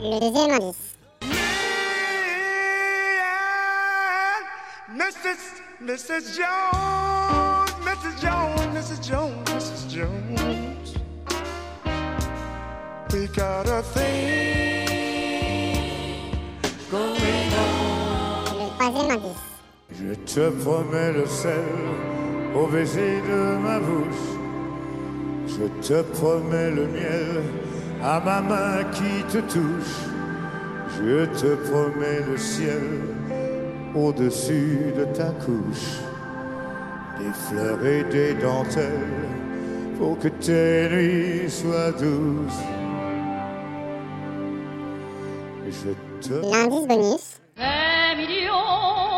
Le deuxième indice. Mrs. Mrs. Jones, Mrs. Jones, Mrs. Jones, Mrs. Jones. We got a thing going on. Le troisième indice. Je te promets le sel au baiser de ma bouche. Je te promets le miel à ma main qui te touche. Je te promets le ciel au-dessus de ta couche. Des fleurs et des dentelles pour que tes nuits soient douces. Je te L'indice bonus. Des millions,